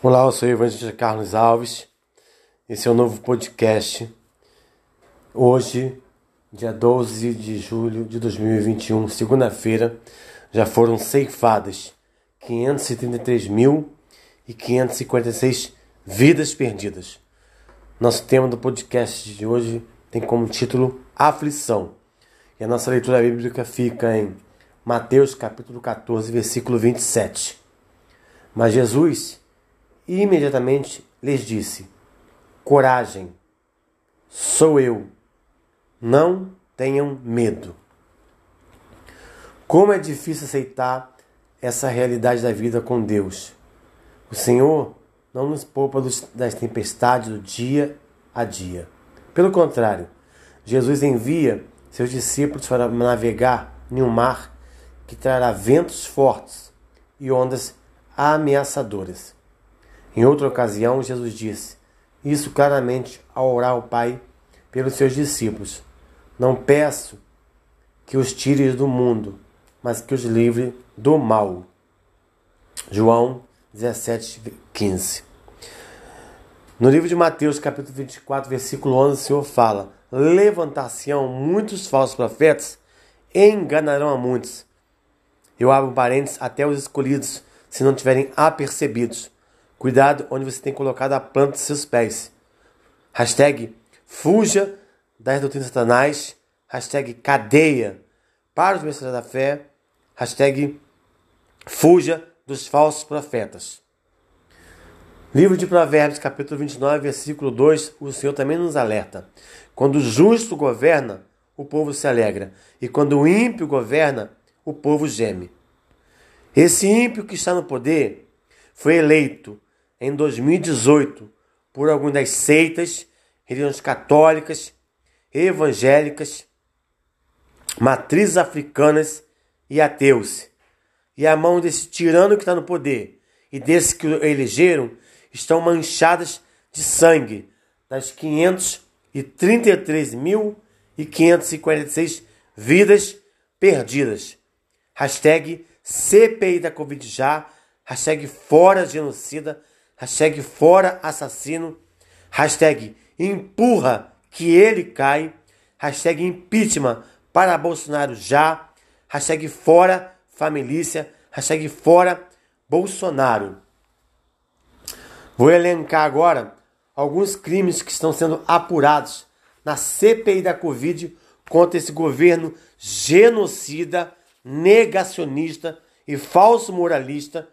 Olá, eu sou o Evangelista Carlos Alves. Esse é o um novo podcast. Hoje, dia 12 de julho de 2021, segunda-feira, já foram ceifadas 533.556 vidas perdidas. Nosso tema do podcast de hoje tem como título Aflição. E a nossa leitura bíblica fica em Mateus capítulo 14, versículo 27. Mas Jesus e imediatamente lhes disse: Coragem, sou eu, não tenham medo. Como é difícil aceitar essa realidade da vida com Deus. O Senhor não nos poupa das tempestades do dia a dia. Pelo contrário, Jesus envia seus discípulos para navegar em um mar que trará ventos fortes e ondas ameaçadoras. Em outra ocasião, Jesus disse isso claramente ao orar ao Pai pelos seus discípulos: Não peço que os tires do mundo, mas que os livre do mal. João 17, 15. No livro de Mateus, capítulo 24, versículo 11, o Senhor fala: Levantar-se-ão muitos falsos profetas e enganarão a muitos. Eu abro parênteses até os escolhidos, se não tiverem apercebidos. Cuidado onde você tem colocado a planta de seus pés. Hashtag fuja das doutrinas satanás. Hashtag cadeia para os mensageiros da fé. Hashtag fuja dos falsos profetas. Livro de Provérbios, capítulo 29, versículo 2, o Senhor também nos alerta. Quando o justo governa, o povo se alegra, e quando o ímpio governa, o povo geme. Esse ímpio que está no poder foi eleito em 2018 por algumas das seitas, religiões católicas, evangélicas, matrizes africanas e ateus. E a mão desse tirano que está no poder e desse que o elegeram estão manchadas de sangue das 533.546 vidas perdidas. Hashtag CPI da Covid já, hashtag fora genocida, hashtag fora assassino, hashtag empurra que ele cai, hashtag impeachment para Bolsonaro já, hashtag fora família, hashtag fora Bolsonaro. Vou elencar agora alguns crimes que estão sendo apurados na CPI da Covid contra esse governo genocida, negacionista e falso moralista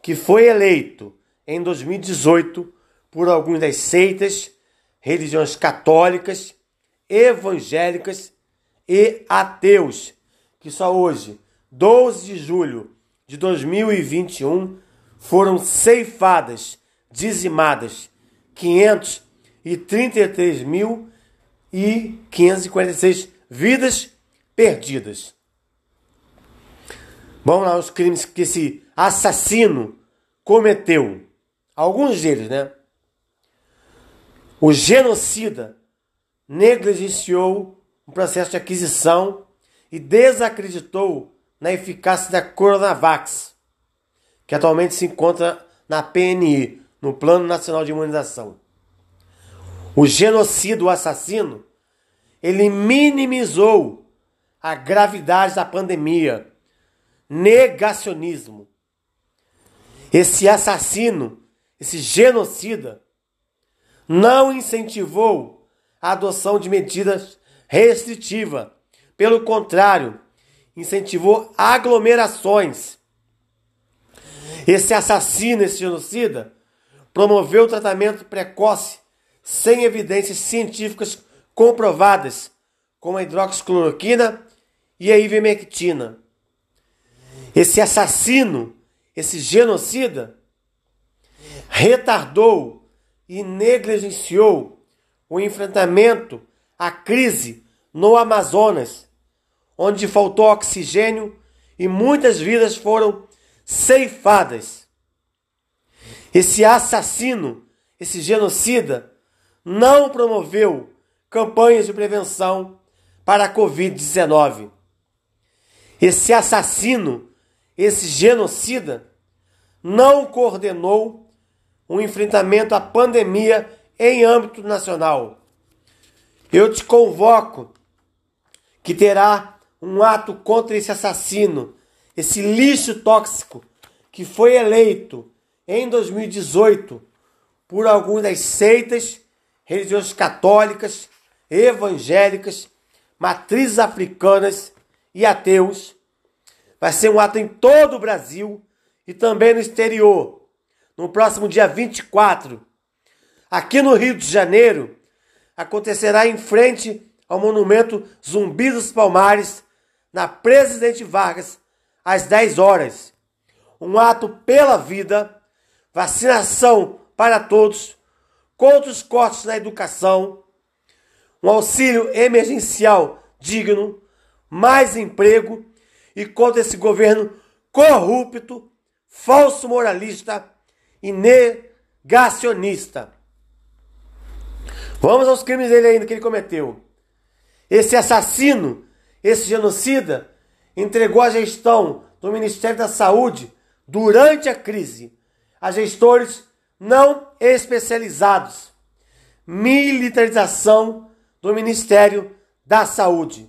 que foi eleito em 2018 por algumas das seitas, religiões católicas, evangélicas e ateus, que só hoje, 12 de julho de 2021, foram ceifadas, dizimadas 533.546 vidas perdidas. Vamos lá, os crimes que esse assassino cometeu. Alguns deles, né? O genocida negligenciou o processo de aquisição e desacreditou na eficácia da Coronavax, que atualmente se encontra na PNI, no Plano Nacional de Imunização. O genocida, o assassino, ele minimizou a gravidade da pandemia. Negacionismo. Esse assassino, esse genocida, não incentivou a adoção de medidas restritivas. Pelo contrário, incentivou aglomerações. Esse assassino, esse genocida, promoveu tratamento precoce sem evidências científicas comprovadas, como a hidroxicloroquina e a ivermectina. Esse assassino esse genocida retardou e negligenciou o enfrentamento à crise no Amazonas, onde faltou oxigênio e muitas vidas foram ceifadas. Esse assassino, esse genocida, não promoveu campanhas de prevenção para a Covid-19. Esse assassino, esse genocida, não coordenou um enfrentamento à pandemia em âmbito nacional. Eu te convoco que terá um ato contra esse assassino, esse lixo tóxico que foi eleito em 2018 por algumas das seitas religiões católicas, evangélicas, matrizes africanas e ateus. Vai ser um ato em todo o Brasil e também no exterior, no próximo dia 24. Aqui no Rio de Janeiro, acontecerá em frente ao monumento Zumbi dos Palmares, na Presidente Vargas, às 10 horas. Um ato pela vida, vacinação para todos, contra os cortes na educação, um auxílio emergencial digno, mais emprego e contra esse governo corrupto, falso moralista e negacionista. Vamos aos crimes dele ainda que ele cometeu. Esse assassino, esse genocida, entregou a gestão do Ministério da Saúde durante a crise a gestores não especializados. Militarização do Ministério da Saúde.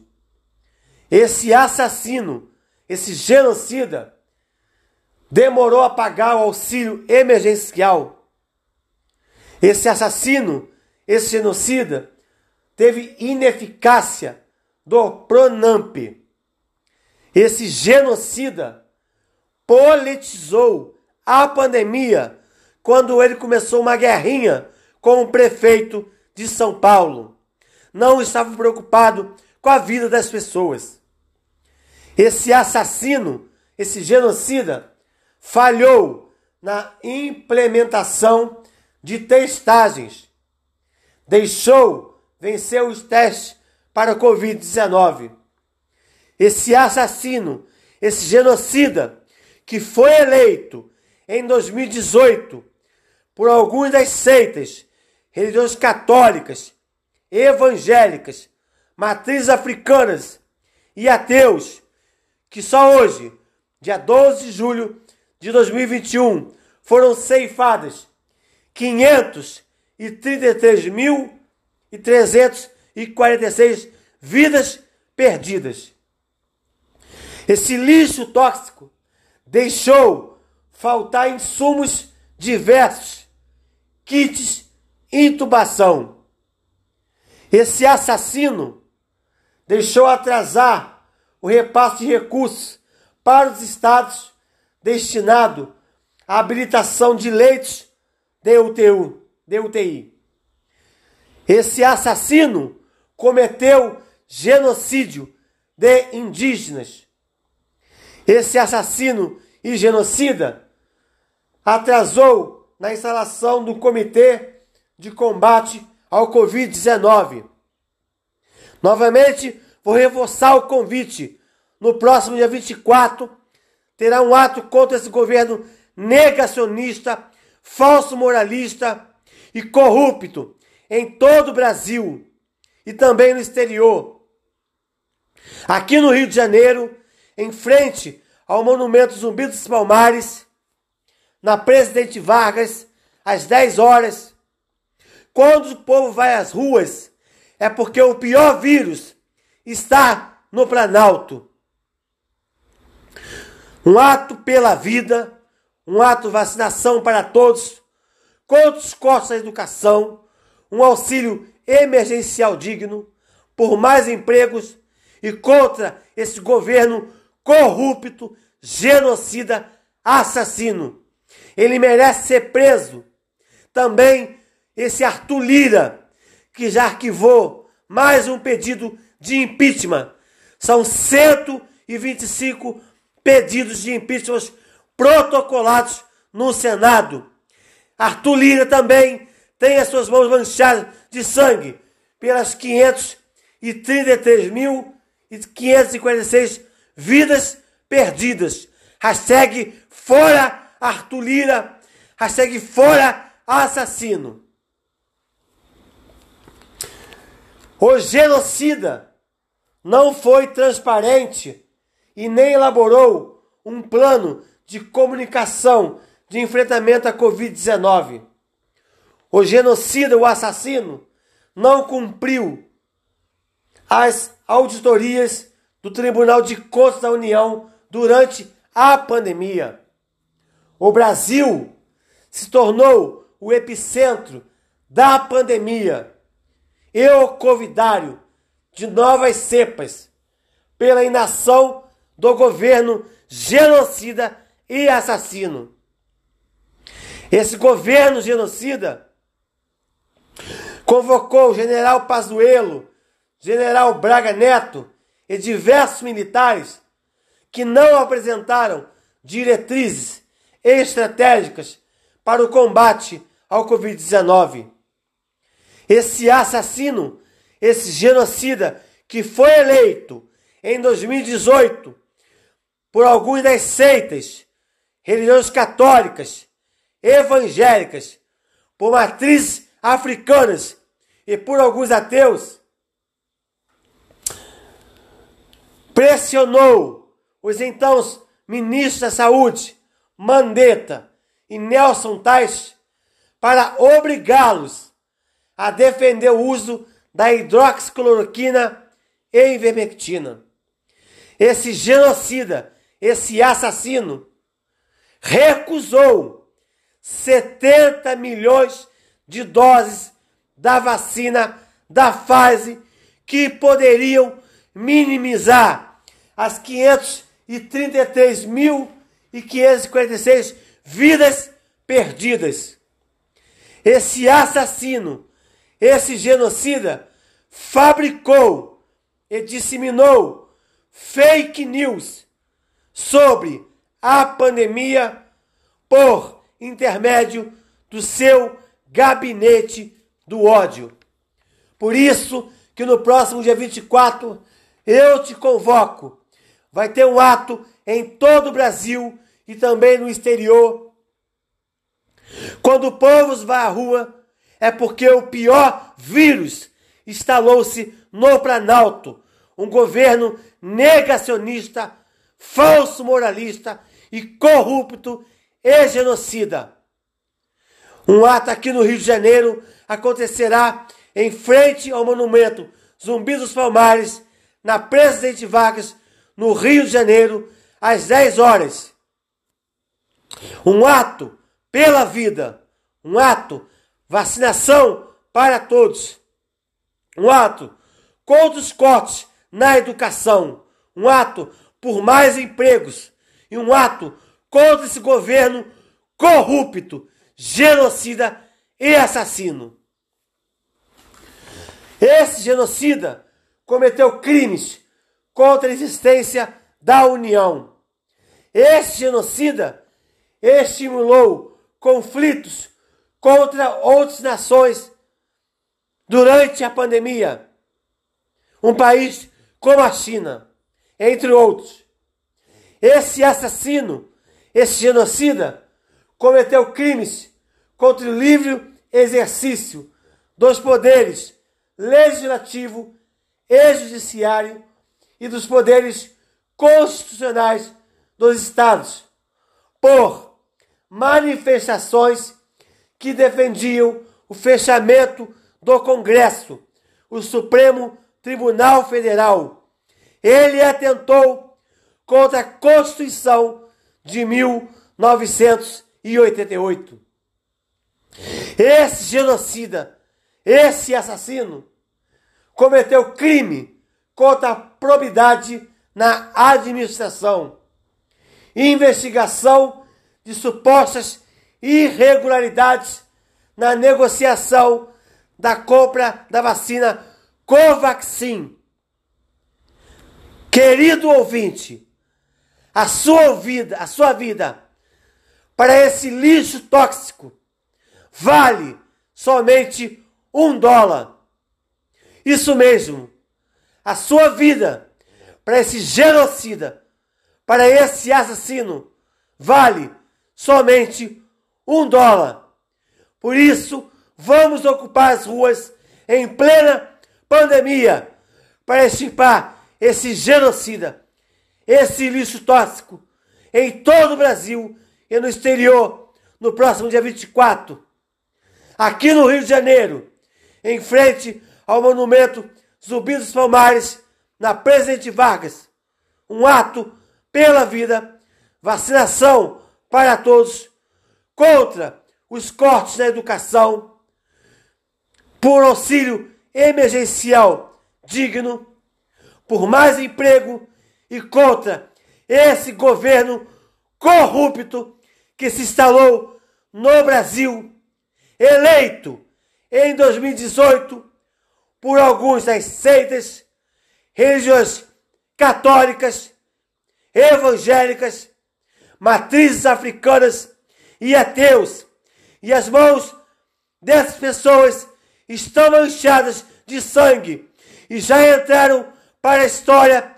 Esse assassino, esse genocida, demorou a pagar o auxílio emergencial. Esse assassino, esse genocida, teve ineficácia do Pronamp. Esse genocida politizou a pandemia quando ele começou uma guerrinha com o prefeito de São Paulo. Não estava preocupado com a vida das pessoas. Esse assassino, esse genocida, falhou na implementação de testagens. Deixou vencer os testes para a Covid-19. Esse assassino, esse genocida, que foi eleito em 2018 por algumas das seitas, religiões católicas, evangélicas, matrizes africanas e ateus, que só hoje, dia 12 de julho de 2021, foram ceifadas 533.346 vidas perdidas. Esse lixo tóxico deixou faltar insumos diversos kits intubação. Esse assassino deixou atrasar o repasse de recursos para os estados destinado à habilitação de leitos de. De UTI. Esse assassino cometeu genocídio de indígenas. Esse assassino e genocida atrasou na instalação do Comitê de Combate ao Covid-19. Novamente, vou reforçar o convite. No próximo dia 24, terá um ato contra esse governo negacionista, falso moralista e corrupto em todo o Brasil e também no exterior. Aqui no Rio de Janeiro, em frente ao Monumento Zumbi dos Palmares, na Presidente Vargas, às 10 horas. Quando o povo vai às ruas, é porque o pior vírus está no Planalto. Um ato pela vida, um ato vacinação para todos, contra os costos da educação, um auxílio emergencial digno, por mais empregos e contra esse governo corrupto, genocida, assassino. Ele merece ser preso. Também esse Arthur Lira, que já arquivou mais um pedido de impeachment. São 125 pedidos de impeachment protocolados no Senado. Arthur Lira também tem as suas mãos manchadas de sangue pelas 533.556 vidas perdidas. Hashtag fora Arthur Lira, hashtag fora assassino. O genocida não foi transparente e nem elaborou um plano de comunicação de enfrentamento à Covid-19. o genocida, o assassino, não cumpriu as auditorias do Tribunal de Contas da União durante a pandemia. O Brasil se tornou o epicentro da pandemia e o covidário de novas cepas pela inação do governo genocida e assassino. Esse governo genocida convocou o general Pazuello, general Braga Neto e diversos militares que não apresentaram diretrizes estratégicas para o combate ao Covid-19. Esse assassino, esse genocida que foi eleito em 2018 por algumas das seitas, religiões católicas, evangélicas, por matrizes africanas e por alguns ateus, pressionou os então ministros da Saúde, Mandetta e Nelson Tais, para obrigá-los a defender o uso da hidroxicloroquina e ivermectina. Esse genocida, esse assassino, recusou 70 milhões de doses da vacina da fase que poderiam minimizar as 533.546 vidas perdidas. Esse assassino, esse genocida, fabricou e disseminou fake news sobre a pandemia por intermédio do seu gabinete do ódio. Por isso que no próximo dia 24 eu te convoco. Vai ter um ato em todo o Brasil e também no exterior. Quando o povo vai à rua, é porque o pior vírus instalou-se no Planalto. Um governo negacionista, falso moralista e corrupto e genocida. Um ato aqui no Rio de Janeiro acontecerá em frente ao monumento Zumbi dos Palmares, na Presidente Vargas, no Rio de Janeiro, às 10 horas. Um ato pela vida, um ato vacinação para todos, um ato contra os cortes na educação, um ato por mais empregos e um ato contra esse governo corrupto genocida e assassino. Esse genocida cometeu crimes contra a existência da União. Esse genocida estimulou conflitos contra outras nações durante a pandemia. Um país como a China, entre outros. Esse assassino, esse genocida, cometeu crimes contra o livre exercício dos poderes legislativo e judiciário e dos poderes constitucionais dos estados, por manifestações que defendiam o fechamento do Congresso, o Supremo Tribunal Federal. Ele atentou contra a Constituição de 1988. Esse genocida, esse assassino, cometeu crime contra a probidade na administração, investigação de supostas irregularidades na negociação da compra da vacina Covaxin. Querido ouvinte, a sua vida, a sua vida para esse lixo tóxico vale somente um dólar. Isso mesmo, a sua vida para esse genocida, para esse assassino, vale somente um dólar. Por isso, vamos ocupar as ruas em plena pandemia para extirpar esse genocida, esse lixo tóxico em todo o Brasil e no exterior no próximo dia 24 aqui no Rio de Janeiro, em frente ao monumento Zumbi dos Palmares, na Presidente Vargas. Um ato pela vida, vacinação para todos, contra os cortes na educação, por auxílio emergencial digno, por mais emprego e contra esse governo corrupto que se instalou no Brasil, eleito em 2018 por alguns das seitas, religiões católicas, evangélicas, matrizes africanas e ateus. E as mãos dessas pessoas estão manchadas de sangue e já entraram para a história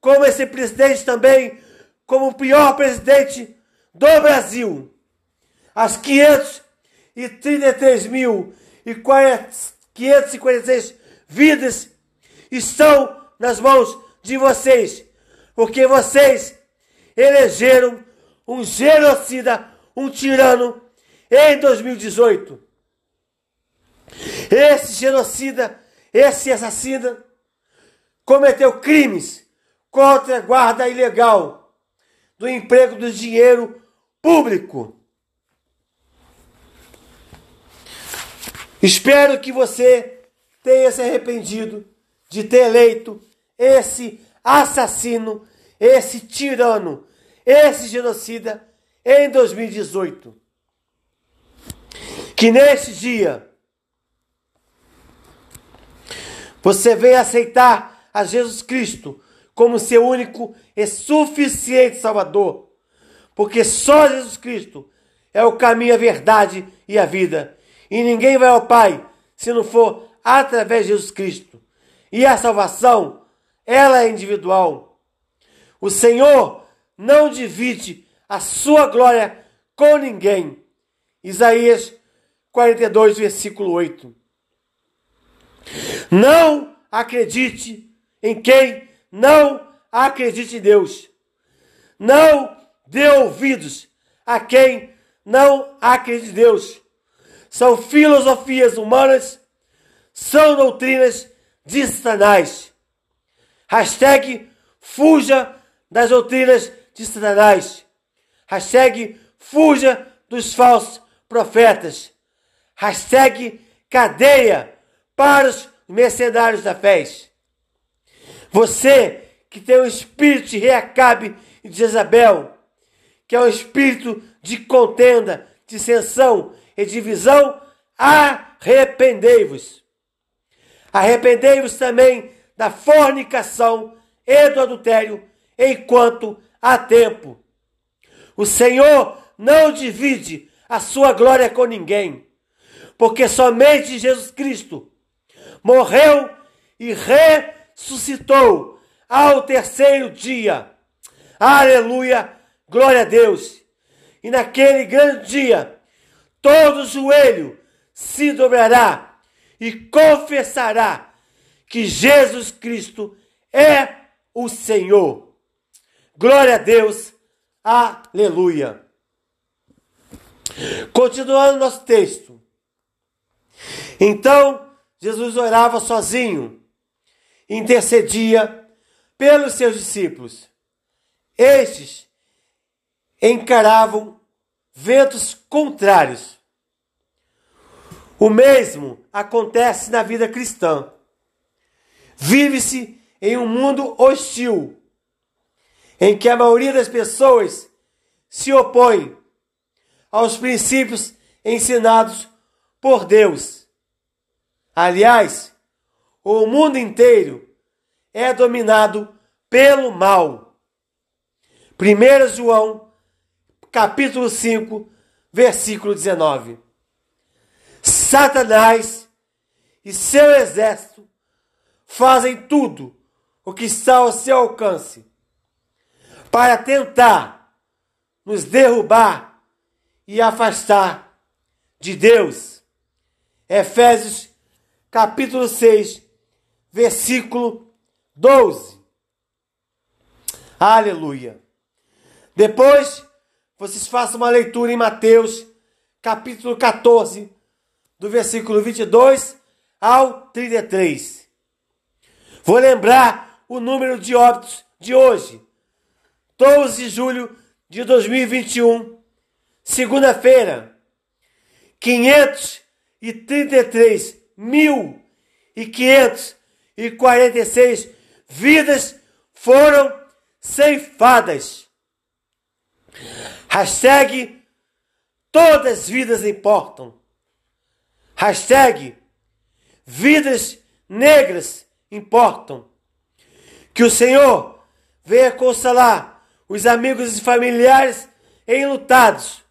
como esse presidente também, como o pior presidente do Brasil. As 533 mil e 546 vidas estão nas mãos de vocês, porque vocês elegeram um genocida, um tirano em 2018. Esse genocida, esse assassino, cometeu crimes contra a guarda ilegal do emprego do dinheiro público. Espero que você tenha se arrependido de ter eleito esse assassino, esse tirano, esse genocida em 2018. Que neste dia você venha aceitar a Jesus Cristo como seu único e suficiente Salvador, porque só Jesus Cristo é o caminho, a verdade e a vida, e ninguém vai ao Pai se não for através de Jesus Cristo. E a salvação, ela é individual. O Senhor não divide a sua glória com ninguém. Isaías 42, versículo 8. Não acredite em quem não acredite em Deus. Não dê ouvidos a quem não acredita em Deus. São filosofias humanas, são doutrinas de Satanás. Hashtag fuja das doutrinas de Satanás. Hashtag fuja dos falsos profetas. Hashtag cadeia para os mercenários da fé. Você que tem o espírito de Reacabe e de Jezabel, que é o espírito de contenda, dissensão e divisão, arrependei-vos. Arrependei-vos também da fornicação e do adultério, enquanto há tempo. O Senhor não divide a sua glória com ninguém, porque somente Jesus Cristo morreu e ressuscitou ao terceiro dia. Aleluia, glória a Deus. E naquele grande dia, todo joelho se dobrará e confessará que Jesus Cristo é o Senhor. Glória a Deus, aleluia. Continuando nosso texto. Então, Jesus orava sozinho, intercedia pelos seus discípulos. Estes encaravam ventos contrários. O mesmo acontece na vida cristã. Vive-se em um mundo hostil, em que a maioria das pessoas se opõe aos princípios ensinados por Deus. Aliás, o mundo inteiro é dominado pelo mal. 1 João, capítulo 5, versículo 19. Satanás e seu exército fazem tudo o que está ao seu alcance para tentar nos derrubar e afastar de Deus. Efésios capítulo 6, versículo 12. Aleluia. Depois, vocês façam uma leitura em Mateus, capítulo 14, do versículo 22 ao 33. Vou lembrar o número de óbitos de hoje, 12 de julho de 2021, segunda-feira, 533 mil e 546 vidas foram ceifadas. Hashtag todas vidas importam. Hashtag vidas negras importam. Que o Senhor venha consolar os amigos e familiares enlutados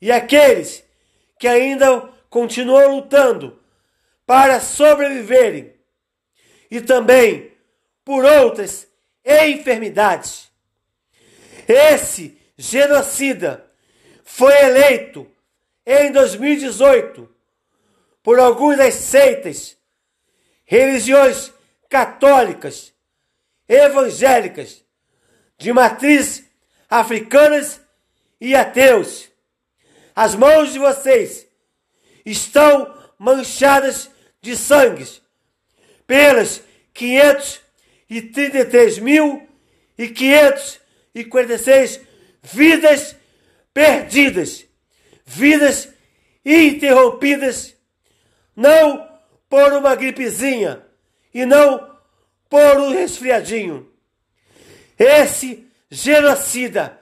e aqueles que ainda continuam lutando para sobreviverem e também por outras enfermidades. Esse genocida foi eleito em 2018 por algumas seitas, religiões católicas, evangélicas, de matriz africanas e ateus. As mãos de vocês estão manchadas de sangue pelas 533 mil e 546 vidas perdidas, vidas interrompidas não por uma gripezinha e não por um resfriadinho. Esse genocida,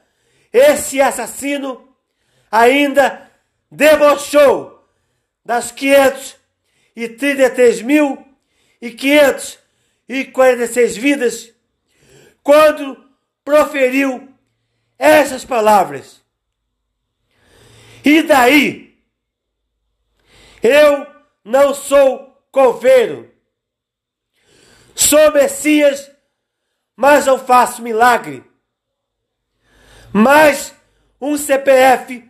esse assassino ainda debochou das 533 mil e 546 vidas quando proferiu essas palavras. E daí? Eu não sou coveiro. Sou Messias, mas não faço milagre. Mais um CPF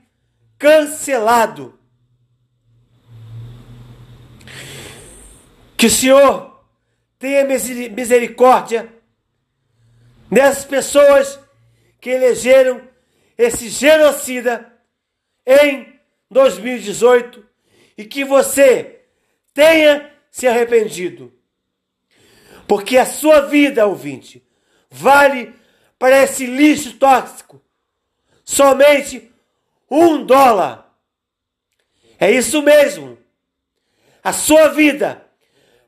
cancelado. Que o Senhor tenha misericórdia dessas pessoas que elegeram esse genocida em 2018 e que você tenha se arrependido. Porque a sua vida, ouvinte, vale para esse lixo tóxico somente um dólar. É isso mesmo. A sua vida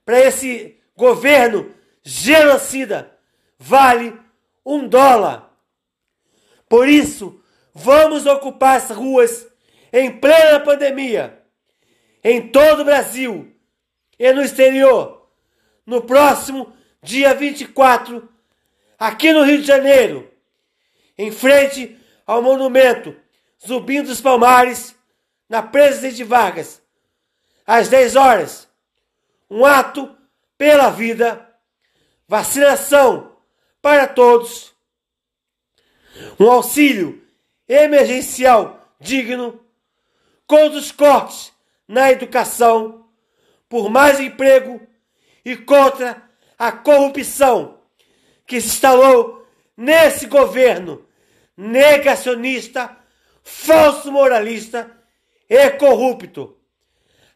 para esse governo genocida vale um dólar. Por isso, vamos ocupar as ruas em plena pandemia, em todo o Brasil e no exterior, no próximo dia 24, aqui no Rio de Janeiro, em frente ao monumento Zubim dos Palmares, na Presidente Vargas, às 10 horas. Um ato pela vida, vacinação para todos, um auxílio emergencial digno, contra os cortes na educação por mais emprego e contra a corrupção que se instalou nesse governo negacionista, falso moralista e corrupto.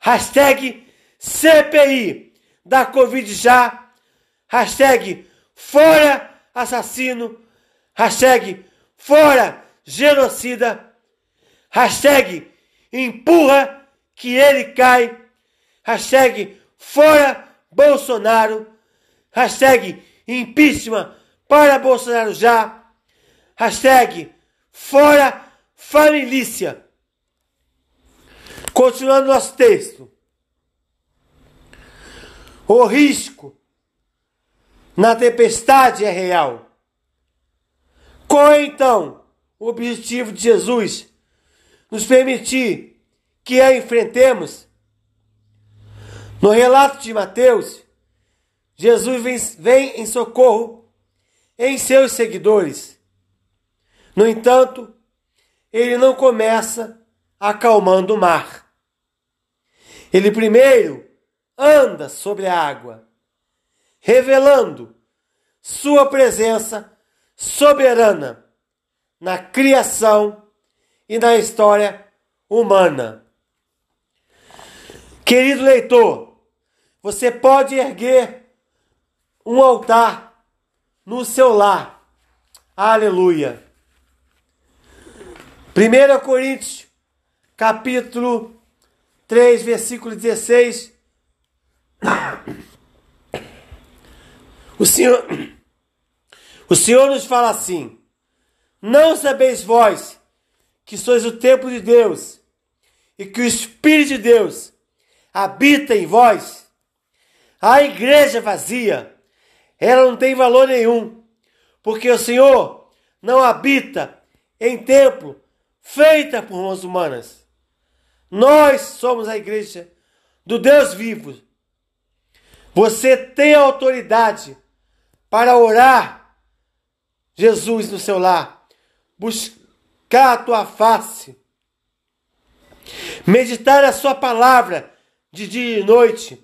Hashtag CPI da Covid já. Hashtag fora assassino. Hashtag fora genocida. Hashtag empurra que ele cai hashtag fora Bolsonaro, hashtag impeachment para Bolsonaro já, hashtag fora família. Continuando nosso texto. O risco na tempestade é real. Qual é então o objetivo de Jesus? Nos permitir que a enfrentemos no relato de Mateus, Jesus vem, vem em socorro em seus seguidores. No entanto, ele não começa acalmando o mar. Ele primeiro anda sobre a água, revelando sua presença soberana na criação e na história humana. Querido leitor, você pode erguer um altar no seu lar. Aleluia. 1 Coríntios, capítulo 3, versículo 16. O Senhor, o Senhor nos fala assim: Não sabeis vós que sois o templo de Deus e que o Espírito de Deus habita em vós? A igreja vazia, ela não tem valor nenhum, porque o Senhor não habita em templo feita por mãos humanas. Nós somos a igreja do Deus vivo. Você tem autoridade para orar, Jesus, no seu lar, buscar a tua face, meditar a sua palavra de dia e noite,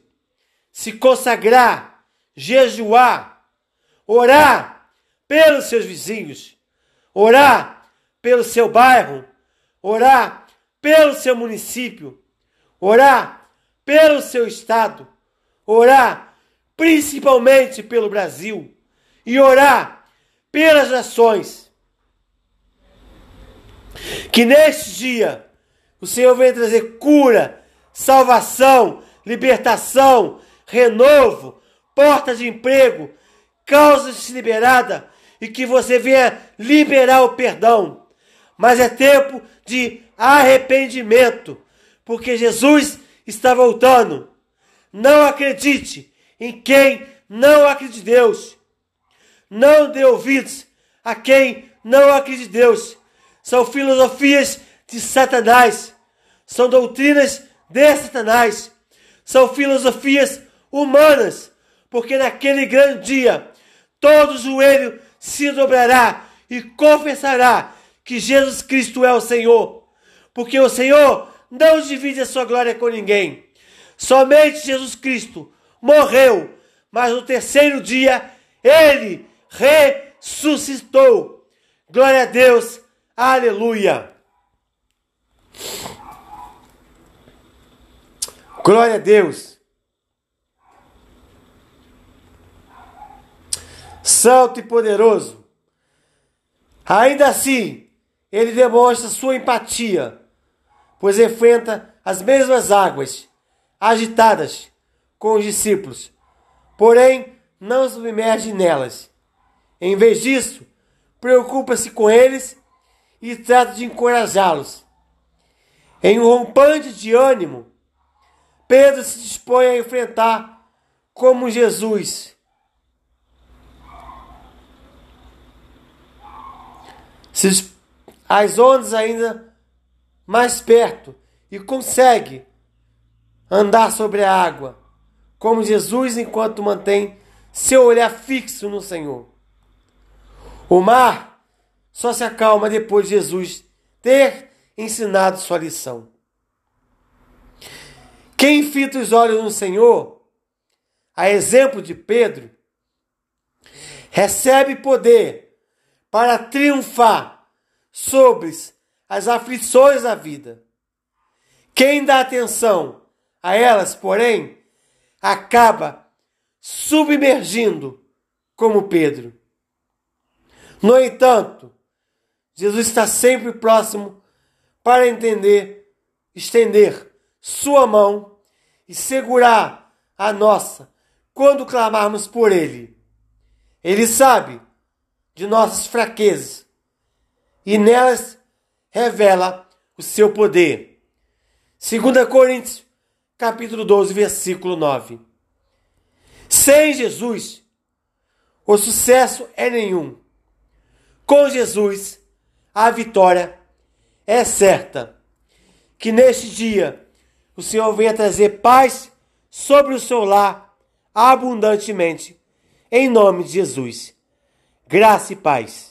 se consagrar, jejuar, orar pelos seus vizinhos, orar pelo seu bairro, orar pelo seu município, orar pelo seu estado, orar principalmente pelo Brasil e orar pelas nações. Que neste dia o Senhor venha trazer cura, salvação, libertação, renovo, porta de emprego, causas liberadas e que você venha liberar o perdão. Mas é tempo de arrependimento, porque Jesus está voltando. Não acredite em quem não acredita em Deus. Não dê ouvidos a quem não acredita em Deus. São filosofias de Satanás. São doutrinas de Satanás. São filosofias humanas. Porque naquele grande dia, todo joelho se dobrará e confessará que Jesus Cristo é o Senhor. Porque o Senhor não divide a sua glória com ninguém. Somente Jesus Cristo morreu, mas no terceiro dia ele ressuscitou. Glória a Deus, aleluia. Glória a Deus. Santo e poderoso. Ainda assim, ele demonstra sua empatia, pois enfrenta as mesmas águas agitadas com os discípulos, porém não submerge nelas. Em vez disso, preocupa-se com eles e trata de encorajá-los. Em um rompante de ânimo, Pedro se dispõe a enfrentar como Jesus. As ondas ainda mais perto e consegue andar sobre a água, como Jesus enquanto mantém seu olhar fixo no Senhor. O mar só se acalma depois de Jesus ter ensinado sua lição. Quem fita os olhos no Senhor, a exemplo de Pedro, recebe poder para triunfar sobre as aflições da vida. Quem dá atenção a elas, porém, acaba submergindo como Pedro. No entanto, Jesus está sempre próximo para entender, estender sua mão e segurar a nossa quando clamarmos por Ele. Ele sabe de nossas fraquezas e nelas revela o seu poder. 2 Coríntios, capítulo 12, versículo 9. Sem Jesus, o sucesso é nenhum. Com Jesus, a vitória é certa. Que neste dia o Senhor venha trazer paz sobre o seu lar abundantemente. Em nome de Jesus. Graça e paz.